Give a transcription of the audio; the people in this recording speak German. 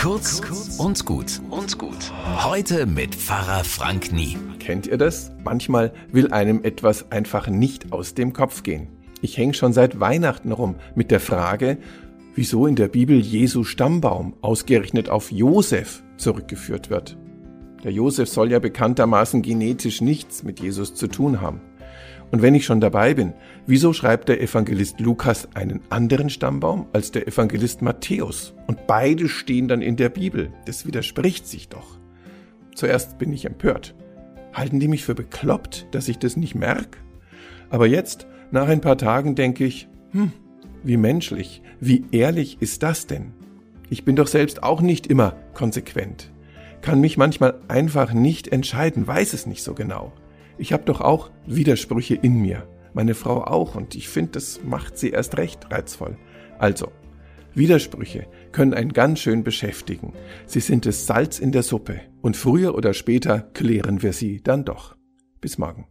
Kurz und gut und gut. Heute mit Pfarrer Frank Nie. Kennt ihr das? Manchmal will einem etwas einfach nicht aus dem Kopf gehen. Ich hänge schon seit Weihnachten rum mit der Frage, wieso in der Bibel Jesu Stammbaum ausgerechnet auf Josef zurückgeführt wird. Der Josef soll ja bekanntermaßen genetisch nichts mit Jesus zu tun haben. Und wenn ich schon dabei bin, wieso schreibt der Evangelist Lukas einen anderen Stammbaum als der Evangelist Matthäus? Und beide stehen dann in der Bibel. Das widerspricht sich doch. Zuerst bin ich empört. Halten die mich für bekloppt, dass ich das nicht merke? Aber jetzt, nach ein paar Tagen, denke ich, hm, wie menschlich, wie ehrlich ist das denn? Ich bin doch selbst auch nicht immer konsequent, kann mich manchmal einfach nicht entscheiden, weiß es nicht so genau. Ich habe doch auch Widersprüche in mir. Meine Frau auch und ich finde, das macht sie erst recht reizvoll. Also, Widersprüche können einen ganz schön beschäftigen. Sie sind das Salz in der Suppe und früher oder später klären wir sie dann doch. Bis morgen.